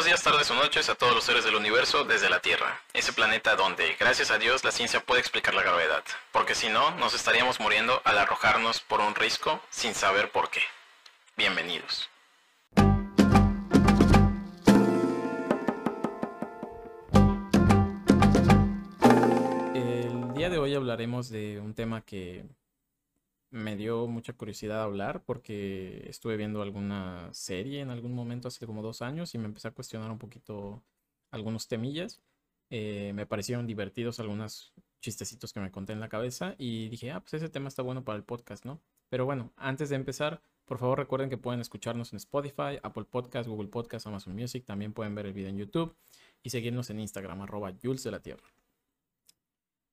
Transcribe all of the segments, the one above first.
Buenos días, tardes o noches a todos los seres del universo desde la Tierra, ese planeta donde, gracias a Dios, la ciencia puede explicar la gravedad, porque si no, nos estaríamos muriendo al arrojarnos por un risco sin saber por qué. Bienvenidos. El día de hoy hablaremos de un tema que me dio mucha curiosidad hablar porque estuve viendo alguna serie en algún momento hace como dos años y me empecé a cuestionar un poquito algunos temillas. Eh, me parecieron divertidos algunos chistecitos que me conté en la cabeza y dije, ah, pues ese tema está bueno para el podcast, ¿no? Pero bueno, antes de empezar, por favor recuerden que pueden escucharnos en Spotify, Apple Podcast, Google Podcast, Amazon Music, también pueden ver el video en YouTube y seguirnos en Instagram, arroba Jules de la Tierra.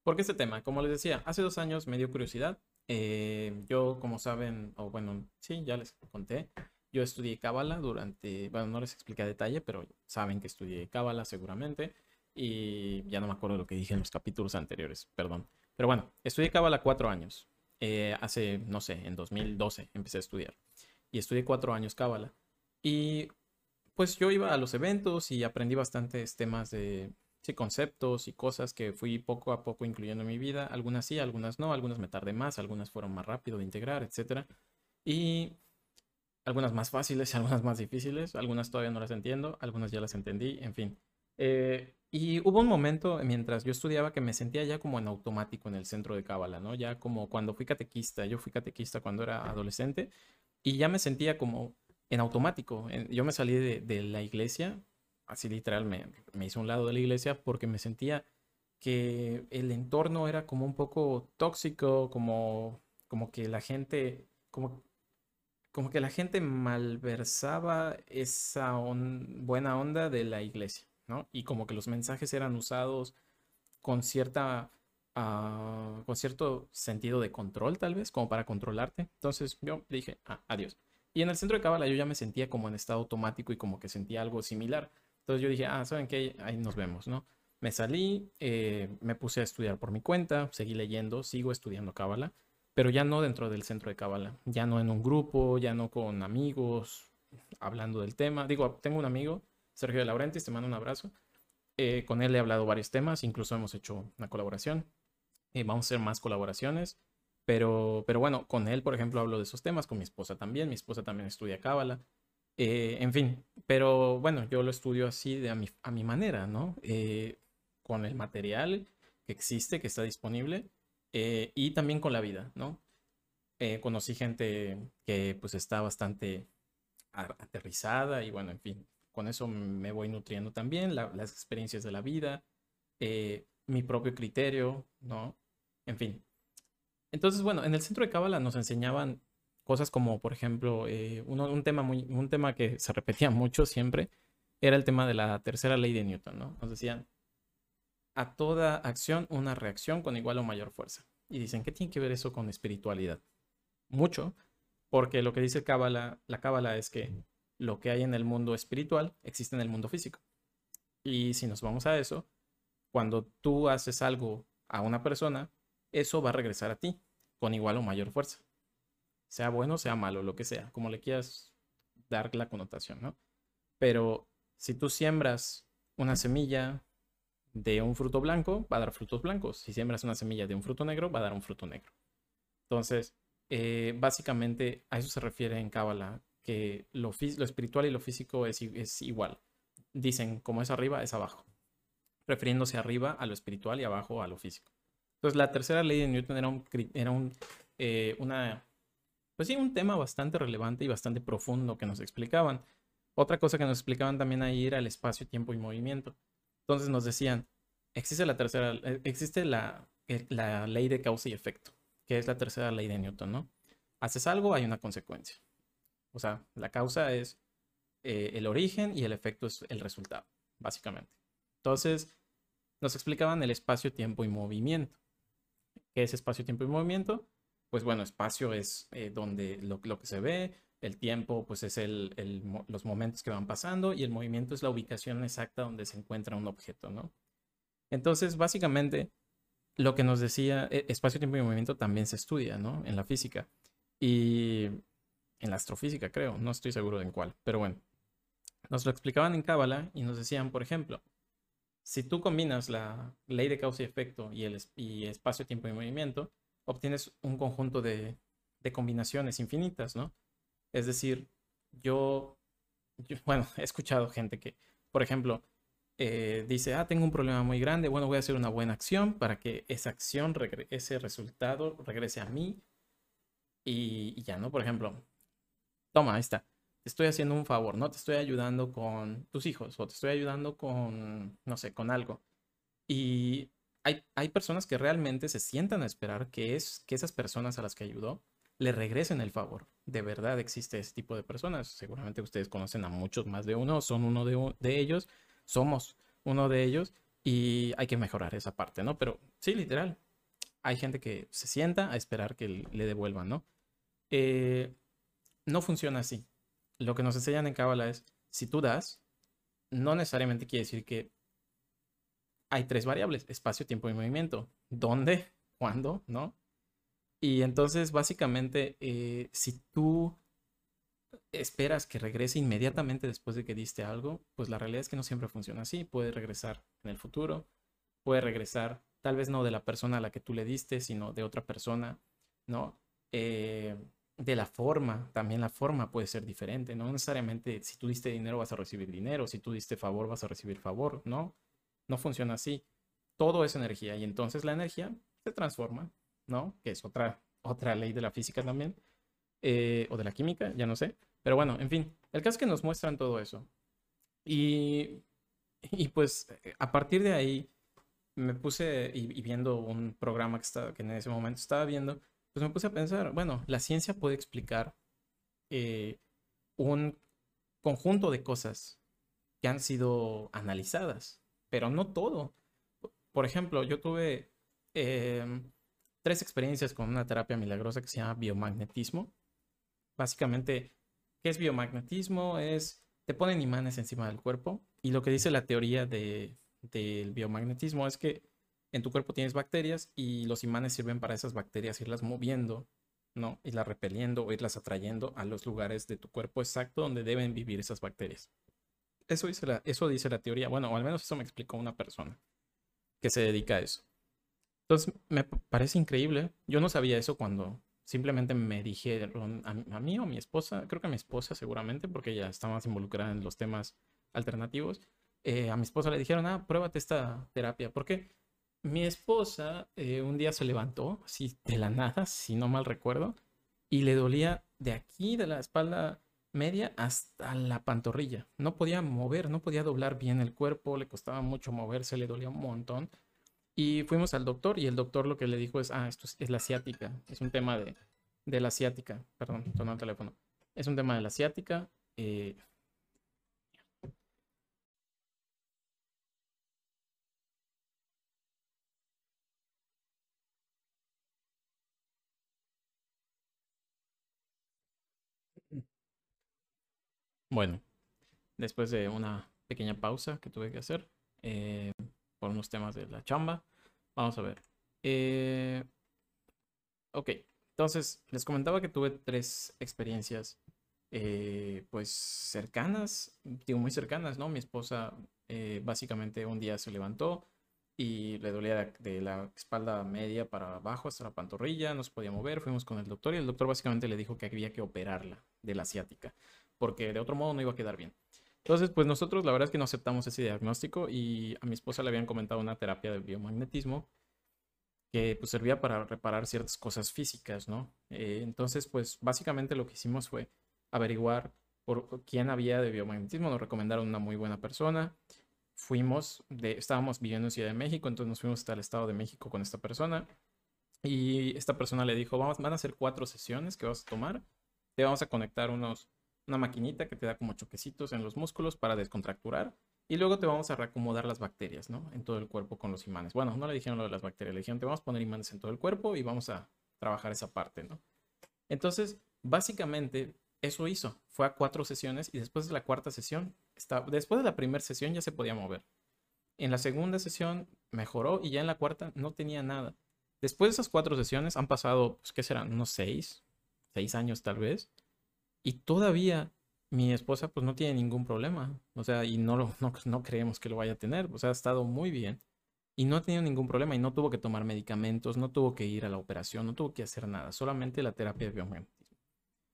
¿Por qué este tema? Como les decía, hace dos años me dio curiosidad eh, yo, como saben, o bueno, sí, ya les conté, yo estudié Cábala durante, bueno, no les expliqué a detalle, pero saben que estudié Cábala seguramente, y ya no me acuerdo lo que dije en los capítulos anteriores, perdón. Pero bueno, estudié Cábala cuatro años. Eh, hace, no sé, en 2012 empecé a estudiar. Y estudié cuatro años Cábala. Y pues yo iba a los eventos y aprendí bastantes temas de conceptos y cosas que fui poco a poco incluyendo en mi vida. Algunas sí, algunas no, algunas me tardé más, algunas fueron más rápido de integrar, etc. Y algunas más fáciles, algunas más difíciles, algunas todavía no las entiendo, algunas ya las entendí, en fin. Eh, y hubo un momento mientras yo estudiaba que me sentía ya como en automático en el centro de Cábala, ¿no? Ya como cuando fui catequista, yo fui catequista cuando era adolescente y ya me sentía como en automático. Yo me salí de la iglesia así literal me, me hice un lado de la iglesia porque me sentía que el entorno era como un poco tóxico, como, como que la gente, como, como que la gente malversaba esa buena onda de la iglesia, ¿no? Y como que los mensajes eran usados con cierta, ah, con cierto sentido de control, tal vez, como para controlarte. Entonces yo dije, ah, adiós. Y en el centro de Cábala yo ya me sentía como en estado automático y como que sentía algo similar. Entonces yo dije, ah, ¿saben qué? Ahí nos vemos, ¿no? Me salí, eh, me puse a estudiar por mi cuenta, seguí leyendo, sigo estudiando Cábala, pero ya no dentro del centro de Cábala, ya no en un grupo, ya no con amigos, hablando del tema. Digo, tengo un amigo, Sergio de Laurentiis, te mando un abrazo. Eh, con él he hablado varios temas, incluso hemos hecho una colaboración. y vamos a hacer más colaboraciones. Pero, pero bueno, con él, por ejemplo, hablo de esos temas, con mi esposa también. Mi esposa también estudia Cábala. Eh, en fin, pero bueno, yo lo estudio así de a mi, a mi manera, ¿no? Eh, con el material que existe, que está disponible, eh, y también con la vida, ¿no? conocí gente que pues está bastante aterrizada y bueno, en fin, con eso me voy nutriendo también, las experiencias de la vida, mi propio criterio, ¿no? En fin. Entonces, bueno, en el centro de Cábala nos enseñaban Cosas como, por ejemplo, eh, un, tema muy, un tema que se repetía mucho siempre era el tema de la tercera ley de Newton, ¿no? Nos decían, a toda acción una reacción con igual o mayor fuerza. Y dicen, ¿qué tiene que ver eso con espiritualidad? Mucho, porque lo que dice Cábala, la Cábala es que lo que hay en el mundo espiritual existe en el mundo físico. Y si nos vamos a eso, cuando tú haces algo a una persona, eso va a regresar a ti con igual o mayor fuerza sea bueno, sea malo, lo que sea, como le quieras dar la connotación, ¿no? Pero si tú siembras una semilla de un fruto blanco, va a dar frutos blancos. Si siembras una semilla de un fruto negro, va a dar un fruto negro. Entonces, eh, básicamente a eso se refiere en Cábala, que lo, espiritual y lo físico es, es, igual. Dicen, como es arriba, es abajo. Refiriéndose arriba a lo espiritual y abajo a lo físico. Entonces, la tercera ley de Newton era, un, era un, eh, una pues sí, un tema bastante relevante y bastante profundo que nos explicaban. Otra cosa que nos explicaban también ahí era el espacio, tiempo y movimiento. Entonces nos decían, existe la tercera, eh, existe la, la ley de causa y efecto, que es la tercera ley de Newton, ¿no? Haces algo, hay una consecuencia. O sea, la causa es eh, el origen y el efecto es el resultado, básicamente. Entonces, nos explicaban el espacio, tiempo y movimiento. ¿Qué es espacio, tiempo y movimiento? Pues bueno, espacio es eh, donde lo, que se ve, el tiempo pues es el, los momentos que van pasando y el movimiento es la ubicación exacta donde se encuentra un objeto, ¿no? Entonces, básicamente, lo que nos decía, e, espacio, tiempo y movimiento también se estudia, ¿no? En la física y en la astrofísica, creo, no estoy seguro de en cuál, pero bueno. nos lo explicaban en Cábala y nos decían, por ejemplo, si tú combinas la ley de causa y efecto y el y espacio, tiempo y movimiento, obtienes un conjunto de, combinaciones infinitas, ¿no? Es decir, yo, bueno, he escuchado gente que, por ejemplo, eh, dice, ah, tengo un problema muy grande, bueno, voy a hacer una buena acción para que esa acción, ese resultado regrese a mí y, y ya, ¿no? Por ejemplo, toma, ahí está te estoy haciendo un favor, ¿no? Te estoy ayudando con tus hijos o te estoy ayudando con, no sé, con algo. Y hay, hay personas que realmente se sientan a esperar que, es, que esas personas a las que ayudó le regresen el favor. De verdad existe ese tipo de personas. Seguramente ustedes conocen a muchos más de uno, son uno de, de ellos, somos uno de ellos y hay que mejorar esa parte, ¿no? Pero sí, literal, hay gente que se sienta a esperar que le devuelvan, ¿no? Eh, no funciona así lo que nos enseñan en Cábala es, si tú das, no necesariamente quiere decir que hay tres variables, espacio, tiempo y movimiento. ¿Dónde? ¿Cuándo? ¿No? Y entonces, básicamente, eh, si tú esperas que regrese inmediatamente después de que diste algo, pues la realidad es que no siempre funciona así. Puede regresar en el futuro, puede regresar tal vez no de la persona a la que tú le diste, sino de otra persona, ¿no? Eh, de la forma, también la forma puede ser diferente, no necesariamente si tú diste dinero vas a recibir dinero, si tú diste favor vas a recibir favor, no, no funciona así. Todo es energía y entonces la energía se transforma, ¿no? Que es otra, otra ley de la física también, eh, o de la química, ya no sé. Pero bueno, en fin, el caso es que nos muestran todo eso. Y, y pues a partir de ahí me puse y, viendo un programa que, estaba, que en ese momento estaba viendo, pues me puse a pensar, bueno, la ciencia puede explicar eh, un conjunto de cosas que han sido analizadas, pero no todo. Por ejemplo, yo tuve em, tres experiencias con una terapia milagrosa que se llama biomagnetismo. Básicamente, ¿qué es biomagnetismo? Es, te ponen imanes encima del cuerpo y lo que dice la teoría de, del biomagnetismo es que en tu cuerpo tienes bacterias y los imanes sirven para esas bacterias irlas moviendo, ¿no? Irlas repeliendo o irlas atrayendo a los lugares de tu cuerpo exacto donde deben vivir esas bacterias. Eso dice la, eso dice la teoría, bueno, o al menos eso me explicó una persona que se dedica a eso. Entonces, me parece increíble. Yo no sabía eso cuando simplemente me dijeron a, mí o a mi esposa, creo que a mi esposa seguramente, porque ella está más involucrada en los temas alternativos. Eh, a mi esposa le dijeron, ah, pruébate esta terapia. ¿Por qué? mi esposa eh, un día se levantó, así de la nada, si no mal recuerdo, y le dolía de aquí, de la espalda media, hasta la pantorrilla. No podía mover, no podía doblar bien el cuerpo, le costaba mucho moverse, le dolía un montón. Y fuimos al doctor y el doctor lo que le dijo es, ah, esto es, la asiática, es un tema de, de la asiática, perdón, tomó el teléfono. Es un tema de la asiática. Eh, Bueno, después de una pequeña pausa que tuve que hacer eh, por unos temas de la chamba, vamos a ver. Eh, ok, entonces les comentaba que tuve tres experiencias eh, pues cercanas, digo muy cercanas, ¿no? Mi esposa básicamente un día se levantó y le dolía de la espalda media para abajo hasta la pantorrilla, no se podía mover, fuimos con el doctor y el doctor básicamente le dijo que había que operarla de la asiática porque de otro modo no iba a quedar bien. Entonces, pues nosotros la verdad es que no aceptamos ese diagnóstico y a mi esposa le habían comentado una terapia de biomagnetismo que pues servía para reparar ciertas cosas físicas, ¿no? Eh, entonces, pues básicamente lo que hicimos fue averiguar por quién había de biomagnetismo, nos recomendaron una muy buena persona. Fuimos, de, estábamos viviendo en Ciudad de México, entonces nos fuimos hasta el Estado de México con esta persona. Y esta persona le dijo, vamos, van a hacer cuatro sesiones que vas a tomar. Te vamos a conectar unos una maquinita que te da como choquecitos en los músculos para descontracturar. Y luego te vamos a reacomodar las bacterias, ¿no? En todo el cuerpo con los imanes. Bueno, no le dijeron lo de las bacterias, le dijeron te vamos a poner imanes en todo el cuerpo y vamos a trabajar esa parte, ¿no? Entonces, básicamente, eso hizo. Fue a cuatro sesiones y después de la cuarta sesión, después de la primera sesión ya se podía mover. En la segunda sesión mejoró y ya en la cuarta no tenía nada. Después de esas cuatro sesiones han pasado, pues, ¿qué serán? Unos seis, seis años tal vez y todavía mi esposa pues no tiene ningún problema, o sea, y no, lo, no, no creemos que lo vaya a tener, o sea, ha estado muy bien y no ha tenido ningún problema y no tuvo que tomar medicamentos, no tuvo que ir a la operación, no tuvo que hacer nada, solamente la terapia de biomagnetismo.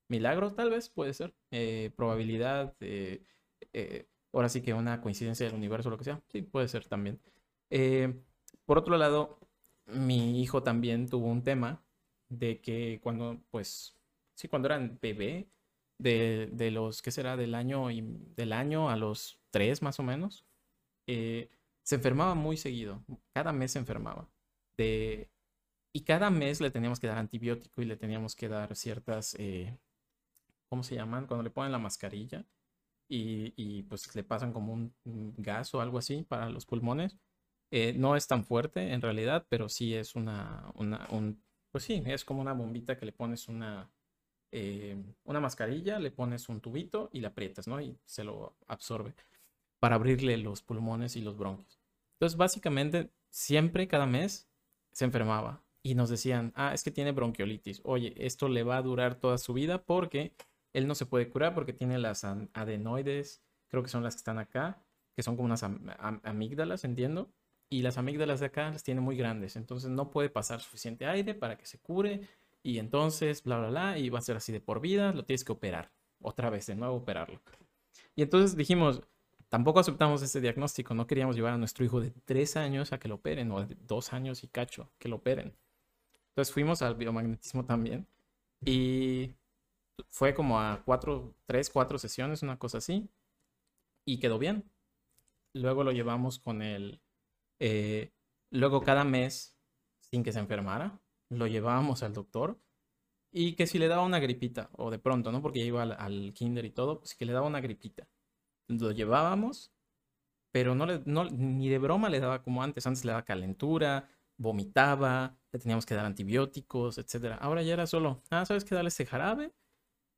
Milagro tal vez puede ser, eh, probabilidad, eh, eh, ahora sí que una coincidencia del universo, lo que sea, sí, puede ser también. por otro lado, mi hijo también tuvo un tema de que cuando, pues, sí, cuando eran bebé, de, de los, ¿qué será? Del año, del año a los tres más o menos, eh, se enfermaba muy seguido, cada mes se enfermaba. De, y cada mes le teníamos que dar antibiótico y le teníamos que dar ciertas, eh, ¿cómo se llaman? Cuando le ponen la mascarilla y, y, pues le pasan como un gas o algo así para los pulmones. Eh, no es tan fuerte en realidad, pero sí es una, una un, pues sí, es como una bombita que le pones una, eh, una mascarilla, le pones un tubito y la aprietas, ¿no? Y se lo absorbe para abrirle los pulmones y los bronquios. Entonces, básicamente, siempre, cada mes, se enfermaba y nos decían, ah, es que tiene bronquiolitis. Oye, esto le va a durar toda su vida porque él no se puede curar porque tiene las adenoides, creo que son las que están acá, que son como unas amígdalas, entiendo. Y las amígdalas de acá las tiene muy grandes, entonces no puede pasar suficiente aire para que se cure. Y entonces, bla, bla, bla, y va a ser así de por vida, lo tienes que operar. Otra vez, de nuevo, operarlo. Y entonces dijimos, Tampoco aceptamos ese diagnóstico, no queríamos llevar a nuestro hijo de tres años a que lo operen o de dos años y cacho que lo operen. Entonces fuimos al biomagnetismo también y fue como a cuatro, tres, cuatro sesiones, una cosa así, y quedó bien. Luego lo llevamos con el, eh, luego cada mes, sin que se enfermara, lo llevábamos al doctor y que si le daba una gripita, o de pronto, ¿no? Porque iba al, al kinder y todo, pues que le daba una gripita lo llevábamos, pero no, le, no ni de broma le daba como antes. Antes le daba calentura, vomitaba, le teníamos que dar antibióticos, etc. Ahora ya era solo, ah, ¿sabes qué? Dale este jarabe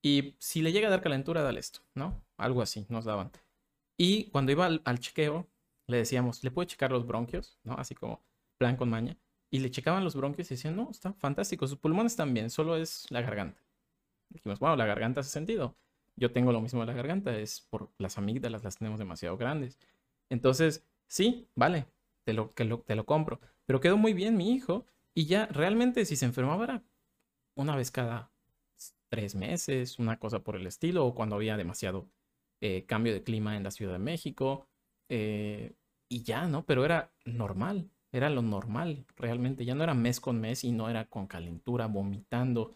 y si le llega a dar calentura, dale esto, ¿no? Algo así nos daban. Y cuando iba al, chequeo, le decíamos, ¿le puedo checar los bronquios? ¿No? Así como plan con maña. Y le checaban los bronquios y decían, no, está fantástico, sus pulmones están bien, solo es la garganta. Dijimos, bueno, la garganta hace sentido. Yo tengo lo mismo de la garganta, es por las amígdalas, las tenemos demasiado grandes. Entonces, sí, vale, te lo, que lo, te lo compro. Pero quedó muy bien mi hijo y ya realmente si se enfermaba era una vez cada tres meses, una cosa por el estilo, o cuando había demasiado eh, cambio de clima en la Ciudad de México. Eh, y ya, ¿no? Pero era normal, era lo normal, realmente. Ya no era mes con mes y no era con calentura, vomitando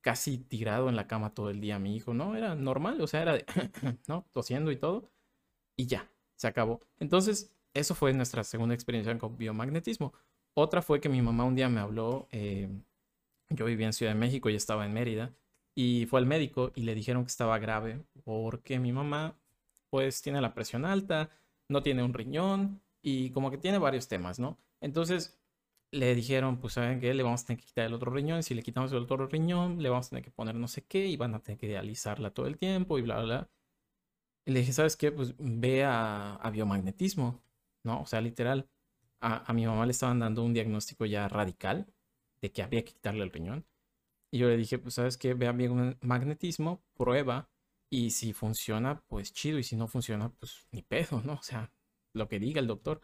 casi tirado en la cama todo el día mi hijo, ¿no? Era normal, o sea, era de, ¿no? Tosiendo y todo. Y ya, se acabó. Entonces, eso fue nuestra segunda experiencia con biomagnetismo. Otra fue que mi mamá un día me habló, eh, yo vivía en Ciudad de México y estaba en Mérida, y fue al médico y le dijeron que estaba grave porque mi mamá pues tiene la presión alta, no tiene un riñón y como que tiene varios temas, ¿no? Entonces le dijeron, pues saben que le vamos a tener que quitar el otro riñón, si le quitamos el otro riñón, le vamos a tener que poner no sé qué y van a tener que dializarla todo el tiempo y bla, bla, le dije, ¿sabes qué? Pues ve a, biomagnetismo, ¿no? O sea, literal, a, mi mamá le estaban dando un diagnóstico ya radical de que había que quitarle el riñón. Y yo le dije, pues sabes qué, ve a biomagnetismo, prueba y si funciona, pues chido, y si no funciona, pues ni pedo, ¿no? O sea, lo que diga el doctor.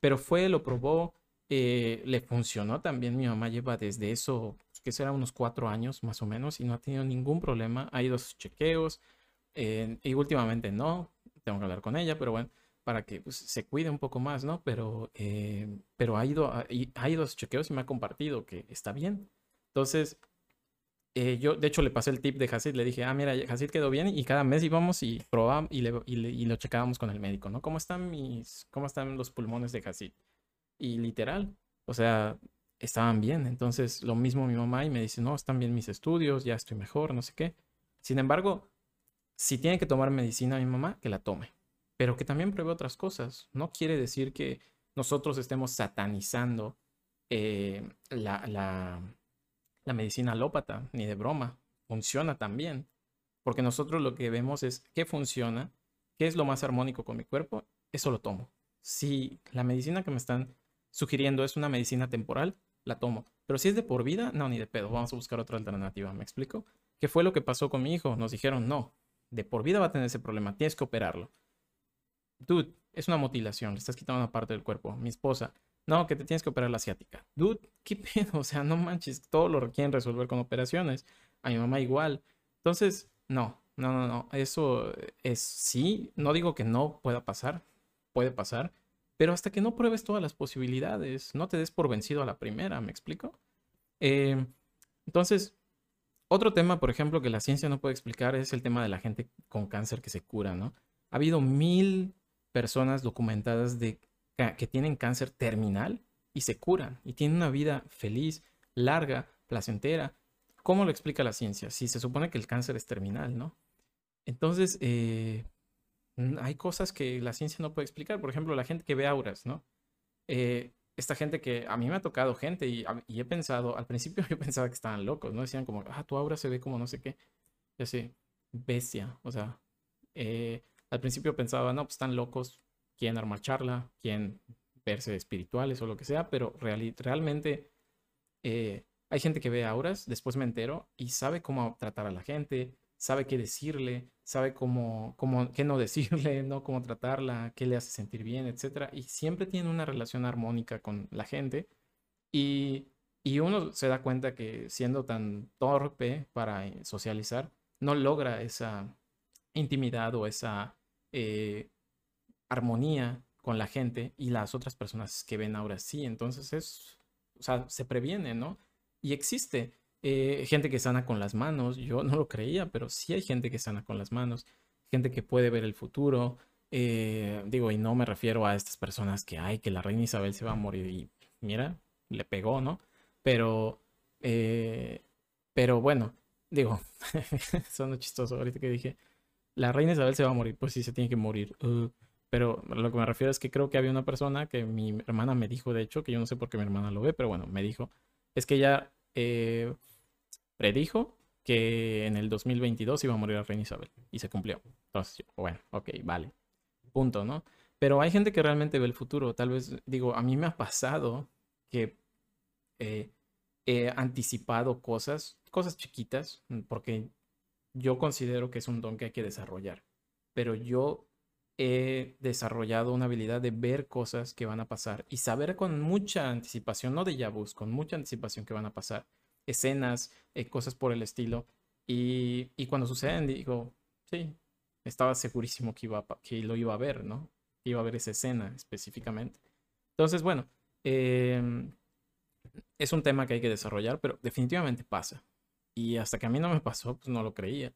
Pero fue, lo probó, eh, le funcionó también. Mi mamá lleva desde eso, que será unos cuatro años más o menos, y no ha tenido ningún problema. Ha ido a sus chequeos eh, y últimamente no. Tengo que hablar con ella, pero bueno, para que pues, se cuide un poco más, ¿no? Pero, eh, pero ha, ido a, ha ido chequeos y me ha compartido que está bien. Entonces, yo de hecho le pasé el tip de Hasid, le dije, ah, mira, Hasid quedó bien y cada mes íbamos y probábamos y, lo checábamos con el médico, ¿no? ¿Cómo están mis, cómo están los pulmones de Hasid? Y literal, o sea, estaban bien. Entonces, lo mismo mi mamá y me dice, no, están bien mis estudios, ya estoy mejor, no sé qué. Sin embargo, si tiene que tomar medicina mi mamá, que la tome. Pero que también pruebe otras cosas. No quiere decir que nosotros estemos satanizando eh, la, la medicina alópata, ni de broma. Funciona también. Porque nosotros lo que vemos es qué funciona, qué es lo más armónico con mi cuerpo, eso lo tomo. Si la medicina que me están sugiriendo es una medicina temporal, la tomo. Pero si es de por vida, no, ni de pedo, vamos a buscar otra alternativa, ¿me explico? ¿Qué fue lo que pasó con mi hijo? Nos dijeron, no, de por vida va a tener ese problema, tienes que operarlo. Dude, es una mutilación, le estás quitando una parte del cuerpo. Mi esposa, no, que te tienes que operar la asiática. Dude, ¿qué pedo? O sea, no manches, todo lo requieren resolver con operaciones. A mi mamá igual. Entonces, no, no, no, no. Eso es sí, no digo que no pueda pasar, puede pasar, pero hasta que no pruebes todas las posibilidades, no te des por vencido a la primera, ¿me explico? Eh, entonces, otro tema, por ejemplo, que la ciencia no puede explicar es el tema de la gente con cáncer que se cura, ¿no? Ha habido mil personas documentadas de que tienen cáncer terminal y se curan y tienen una vida feliz, larga, placentera. ¿Cómo lo explica la ciencia? Si se supone que el cáncer es terminal, ¿no? Entonces, eh, hay cosas que la ciencia no puede explicar. Por ejemplo, la gente que ve auras, ¿no? Eh, esta gente que a mí me ha tocado gente y, he pensado, al principio yo pensaba que estaban locos, ¿no? Decían como, ah, tu aura se ve como no sé qué. Yo así, bestia. O sea, eh, al principio pensaba, no, pues están locos, quieren armar charla, quieren verse espirituales o lo que sea, pero realmente eh, hay gente que ve auras, después me entero y sabe cómo tratar a la gente, sabe qué decirle, sabe cómo, cómo, qué no decirle, ¿no? Cómo tratarla, qué le hace sentir bien, etc. Y siempre tiene una relación armónica con la gente. Y, y uno se da cuenta que siendo tan torpe para eh, socializar, no logra esa intimidad o esa eh, armonía con la gente y las otras personas que ven ahora sí. Entonces es, o sea, se previene, ¿no? Y existe. Eh, gente que sana con las manos, yo no lo creía, pero sí hay gente que sana con las manos, gente que puede ver el futuro. Eh, digo, y no me refiero a estas personas que, ay, que la reina Isabel se va a morir y mira, le pegó, ¿no? Pero, eh, pero bueno, digo, son chistoso ahorita que dije, la reina Isabel se va a morir, pues sí, se tiene que morir. Pero lo que me refiero es que creo que había una persona que mi hermana me dijo, de hecho, que yo no sé por qué mi hermana lo ve, pero bueno, me dijo, es que ella predijo que en el 2022 iba a morir la reina Isabel y se cumplió. Entonces, bueno, ok, vale. Punto, ¿no? Pero hay gente que realmente ve el futuro. Tal vez, digo, a mí me ha pasado que eh, he anticipado cosas, cosas chiquitas, porque yo considero que es un don que hay que desarrollar. Pero yo he desarrollado una habilidad de ver cosas que van a pasar y saber con mucha anticipación, no de ya con mucha anticipación que van a pasar escenas, eh, cosas por el estilo. Y, cuando suceden, digo, sí, estaba segurísimo que, iba que lo iba a ver, ¿no? iba a ver esa escena específicamente. Entonces, bueno, em, es un tema que hay que desarrollar, pero definitivamente pasa. Y hasta que a mí no me pasó, pues no lo creía.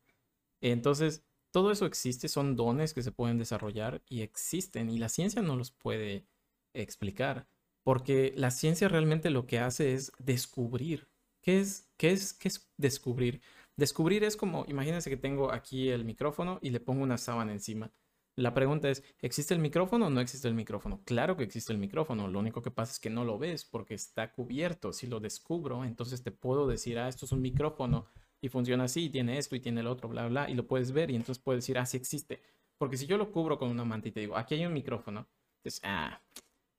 Entonces, todo eso existe, son dones que se pueden desarrollar y existen, y la ciencia no los puede explicar, porque la ciencia realmente lo que hace es descubrir ¿Qué es, qué es, qué es descubrir? Descubrir es como, imagínense que tengo aquí el micrófono y le pongo una sábana encima. La pregunta es, ¿existe el micrófono o no existe el micrófono? Claro que existe el micrófono, lo único que pasa es que no lo ves porque está cubierto. Si lo descubro, entonces te puedo decir, ah, esto es un micrófono y funciona así, tiene esto y tiene el otro, bla, bla, y lo puedes ver y entonces puedes decir, ah, sí existe. Porque si yo lo cubro con una manta y te digo, aquí hay un micrófono, entonces, ah,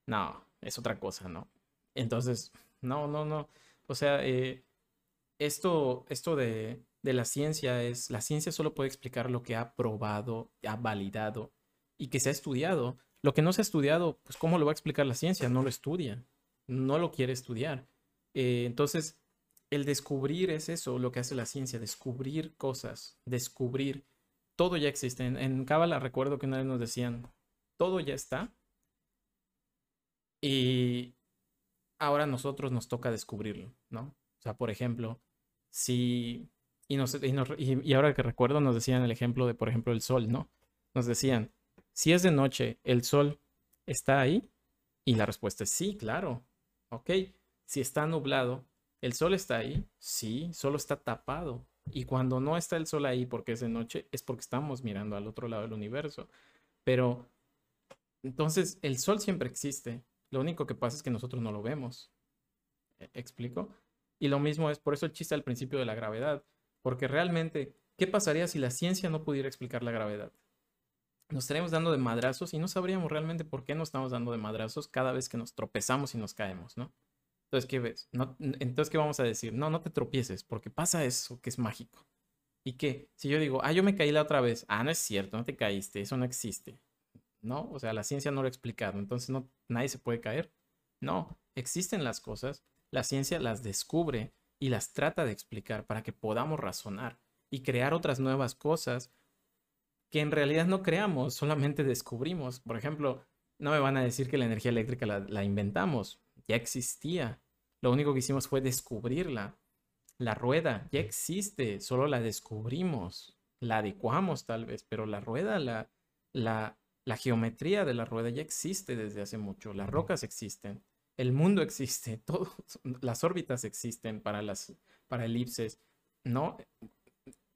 no, es otra cosa, ¿no? Entonces, no, no, no. O sea, eh, esto, esto de, la ciencia es, la ciencia solo puede explicar lo que ha probado, ha validado y que se ha estudiado. Lo que no se ha estudiado, pues ¿cómo lo va a explicar la ciencia? No lo estudia, no lo quiere estudiar. Eh, entonces, el descubrir es eso, lo que hace la ciencia, descubrir cosas, descubrir. Todo ya existe. En, Cábala recuerdo que una vez nos decían, todo ya está. Y, ahora a nosotros nos toca descubrirlo, ¿no? O sea, por ejemplo, si... Y, y, ahora que recuerdo nos decían el ejemplo de, por ejemplo, el sol, ¿no? Nos decían, si es de noche, ¿el sol está ahí? Y la respuesta es sí, claro. Ok, si está nublado, ¿el sol está ahí? Sí, solo está tapado. Y cuando no está el sol ahí porque es de noche, es porque estamos mirando al otro lado del universo. Pero entonces el sol siempre existe. Lo único que pasa es que nosotros no lo vemos. ¿E-, ¿Explico? Y lo mismo es por eso el chiste al principio de la gravedad. Porque realmente, ¿qué pasaría si la ciencia no pudiera explicar la gravedad? Nos estaríamos dando de madrazos y no sabríamos realmente por qué nos estamos dando de madrazos cada vez que nos tropezamos y nos caemos, ¿no? Entonces, ¿qué ves? Entonces, ¿qué vamos a decir? No, no te tropieces, porque pasa eso que es mágico. ¿Y qué? Si yo digo, ah, yo me caí la otra vez. Ah, no es cierto, no te caíste, eso no existe. ¿No? O sea, la ciencia no lo ha explicado, entonces no, nadie se puede caer. No, existen las cosas, la ciencia las descubre y las trata de explicar para que podamos razonar y crear otras nuevas cosas que en realidad no creamos, solamente descubrimos. Por ejemplo, no me van a decir que la energía eléctrica la, inventamos, ya existía. Lo único que hicimos fue descubrirla. La rueda ya existe, solo la descubrimos, la adecuamos tal vez, pero la rueda, la, la, la geometría de la rueda ya existe desde hace mucho, las rocas existen, el mundo existe, todo, las órbitas existen para las para elipses, ¿no?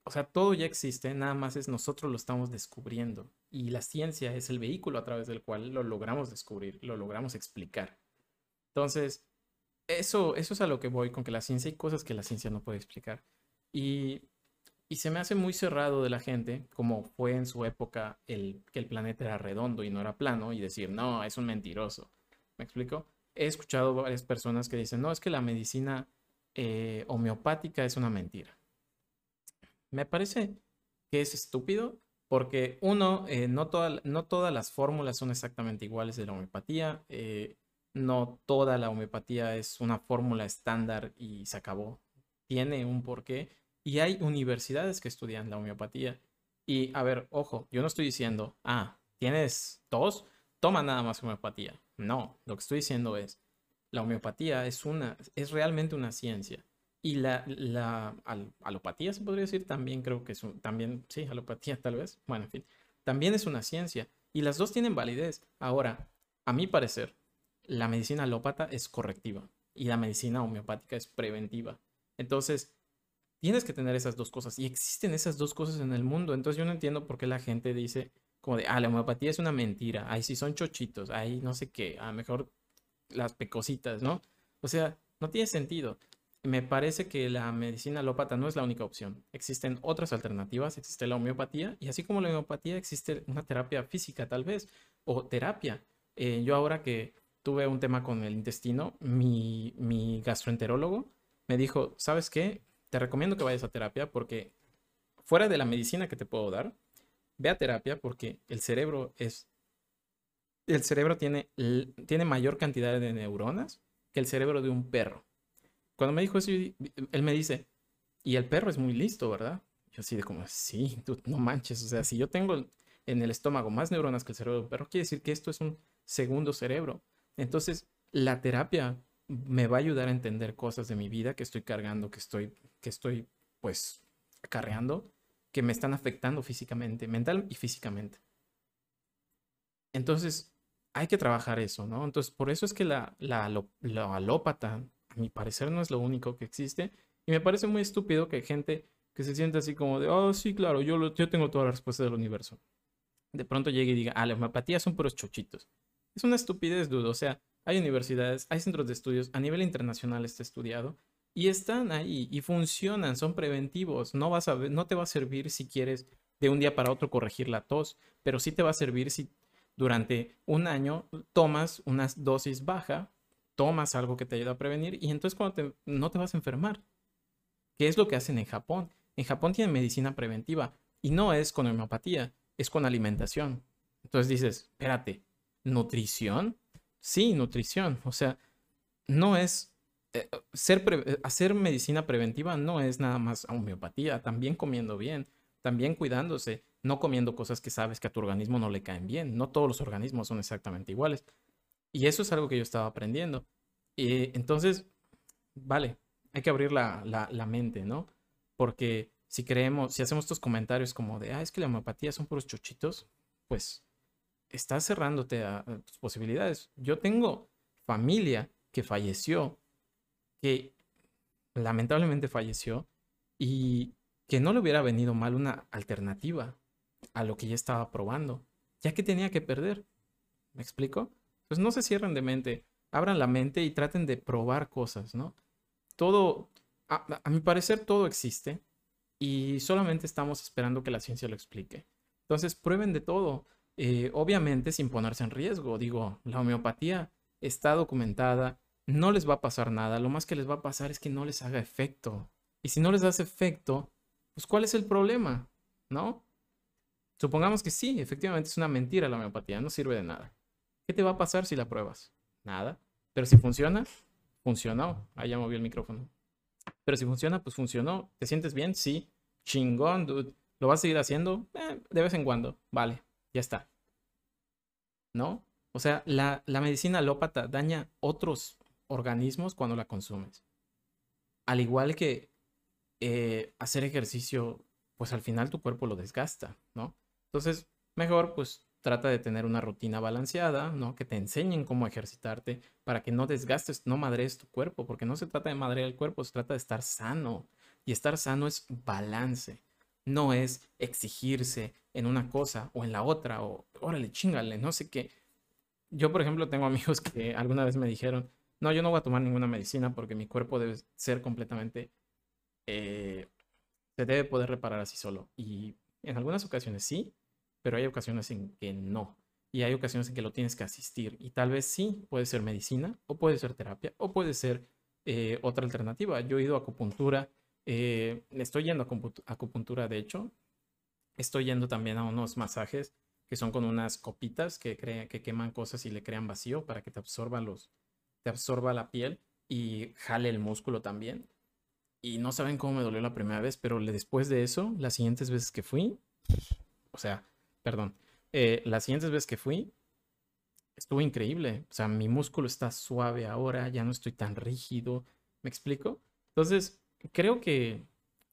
O sea, todo ya existe, nada más es nosotros lo estamos descubriendo. Y la ciencia es el vehículo a través del cual lo logramos descubrir, lo logramos explicar. Entonces, eso, eso es a lo que voy con que la ciencia hay cosas que la ciencia no puede explicar. Y, y se me hace muy cerrado de la gente, como fue en su época el, que el planeta era redondo y no era plano, y decir, no, es un mentiroso. ¿Me explico? He escuchado varias personas que dicen, no, es que la medicina eh, homeopática es una mentira. Me parece que es estúpido porque uno, eh, no, no todas las fórmulas son exactamente iguales de la homeopatía. Eh, no toda la homeopatía es una fórmula estándar y se acabó. Tiene un porqué. Y hay universidades que estudian la homeopatía. Y a ver, ojo, yo no estoy diciendo, ah, tienes tos, toma nada más homeopatía. No, lo que estoy diciendo es, la homeopatía es una, es realmente una ciencia. Y la, la alopatía, se podría decir, también creo que es un, también, sí, alopatía tal vez, bueno, en fin, también es una ciencia. Y las dos tienen validez. Ahora, a mi parecer, la medicina alópata es correctiva y la medicina homeopática es preventiva. Entonces, tienes que tener esas dos cosas y existen esas dos cosas en el mundo. Entonces, yo no entiendo por qué la gente dice como de, ah, la homeopatía es una mentira, ahí sí son chochitos, ahí no sé qué, a lo mejor las pecositas, ¿no? O sea, no tiene sentido me parece que la medicina alópata no es la única opción. Existen otras alternativas, existe la homeopatía y así como la homeopatía existe una terapia física tal vez o terapia. Eh, yo ahora que tuve un tema con el intestino, mi, gastroenterólogo me dijo, ¿sabes qué? Te recomiendo que vayas a terapia porque fuera de la medicina que te puedo dar, ve a terapia porque el cerebro es... El cerebro tiene, tiene mayor cantidad de neuronas que el cerebro de un perro. Cuando me dijo eso, él me dice, y el perro es muy listo, ¿verdad? Yo así de como, sí, tú no manches, o sea, si yo tengo en el estómago más neuronas que el cerebro del perro, quiere decir que esto es un segundo cerebro. Entonces, la terapia me va a ayudar a entender cosas de mi vida que estoy cargando, que estoy, que estoy, pues, acarreando, que me están afectando físicamente, mental y físicamente. Entonces, hay que trabajar eso, ¿no? Entonces, por eso es que la, la, la alópata a mi parecer no es lo único que existe. Y me parece muy estúpido que gente que se siente así como de, oh, sí, claro, yo, yo tengo toda la respuesta del universo. De pronto llegue y diga, ah, la homeopatía son puros chochitos. Es una estupidez, dudo. O sea, hay universidades, hay centros de estudios, a nivel internacional está estudiado, y están ahí y funcionan, son preventivos. No, vas a no te va a servir si quieres de un día para otro corregir la tos, pero sí te va a servir si durante un año tomas una dosis baja tomas algo que te ayuda a prevenir y entonces cuando no te vas a enfermar. ¿Qué es lo que hacen en Japón? En Japón tienen medicina preventiva y no es con homeopatía, es con alimentación. Entonces dices, espérate, ¿nutrición? Sí, nutrición. O sea, no es... Eh, ser hacer medicina preventiva no es nada más homeopatía, también comiendo bien, también cuidándose, no comiendo cosas que sabes que a tu organismo no le caen bien. No todos los organismos son exactamente iguales. Y eso es algo que yo estaba aprendiendo. Y entonces, vale, hay que abrir la, mente, ¿no? Porque si creemos, si hacemos estos comentarios como de, ah, es que la homeopatía son puros chuchitos, pues estás cerrándote a, tus posibilidades. Yo tengo familia que falleció, que lamentablemente falleció y que no le hubiera venido mal una alternativa a lo que ya estaba probando, ya que tenía que perder. ¿Me explico? Pues no se cierren de mente, abran la mente y traten de probar cosas, ¿no? Todo, a, mi parecer, todo existe y solamente estamos esperando que la ciencia lo explique. Entonces, prueben de todo, eh, obviamente sin ponerse en riesgo. Digo, la homeopatía está documentada, no les va a pasar nada, lo más que les va a pasar es que no les haga efecto. Y si no les hace efecto, pues ¿cuál es el problema? ¿No? Supongamos que sí, efectivamente es una mentira la homeopatía, no sirve de nada. ¿Qué te va a pasar si la pruebas? Nada. Pero si funciona, funcionó. Ahí ya moví el micrófono. Pero si funciona, pues funcionó. ¿Te sientes bien? Sí. Chingón, dude. ¿Lo vas a seguir haciendo? Eh, de vez en cuando. Vale, ya está. ¿No? O sea, la, medicina alópata daña otros organismos cuando la consumes. Al igual que eh, hacer ejercicio, pues al final tu cuerpo lo desgasta, ¿no? Entonces, mejor pues trata de tener una rutina balanceada, ¿no? Que te enseñen cómo ejercitarte para que no desgastes, no madrees tu cuerpo, porque no se trata de madrear el cuerpo, se trata de estar sano. Y estar sano es balance, no es exigirse en una cosa o en la otra, o órale, chingale, no sé qué. Yo, por ejemplo, tengo amigos que alguna vez me dijeron, no, yo no voy a tomar ninguna medicina porque mi cuerpo debe ser completamente, eh, se debe poder reparar así solo. Y en algunas ocasiones sí, pero hay ocasiones en que no. Y hay ocasiones en que lo tienes que asistir. Y tal vez sí, puede ser medicina, o puede ser terapia, o puede ser eh, otra alternativa. Yo he ido a acupuntura, eh, estoy yendo a acupuntura, de hecho. Estoy yendo también a unos masajes que son con unas copitas que, que queman cosas y le crean vacío para que te absorba, los, te absorba la piel y jale el músculo también. Y no saben cómo me dolió la primera vez, pero después de eso, las siguientes veces que fui, o sea, perdón, eh, las siguientes veces que fui, estuvo increíble. O sea, mi músculo está suave ahora, ya no estoy tan rígido. ¿Me explico? Entonces, creo que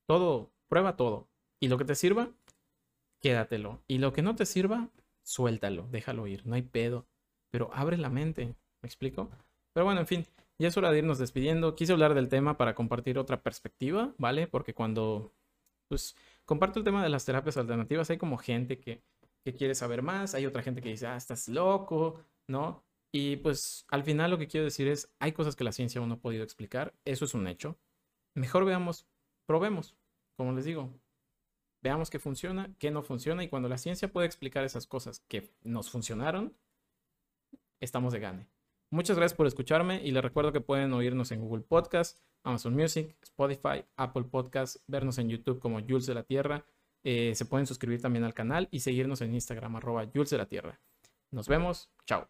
todo, prueba todo. Y lo que te sirva, quédatelo. Y lo que no te sirva, suéltalo, déjalo ir, no hay pedo. Pero abre la mente, ¿me explico? Pero bueno, en fin, ya es hora de irnos despidiendo. Quise hablar del tema para compartir otra perspectiva, ¿vale? Porque cuando, pues, comparto el tema de las terapias alternativas, hay como gente que que quiere saber más, hay otra gente que dice, ah, estás loco, ¿no? Y pues al final lo que quiero decir es, hay cosas que la ciencia aún no ha podido explicar, eso es un hecho. Mejor veamos, probemos, como les digo, veamos qué funciona, qué no funciona y cuando la ciencia puede explicar esas cosas que nos funcionaron, estamos de gane. Muchas gracias por escucharme y les recuerdo que pueden oírnos en Google Podcast, Amazon Music, Spotify, Apple Podcast, vernos en YouTube como Jules de la Tierra eh, se pueden suscribir también al canal y seguirnos en Instagram, arroba Jules de la Tierra. Nos vemos, chao.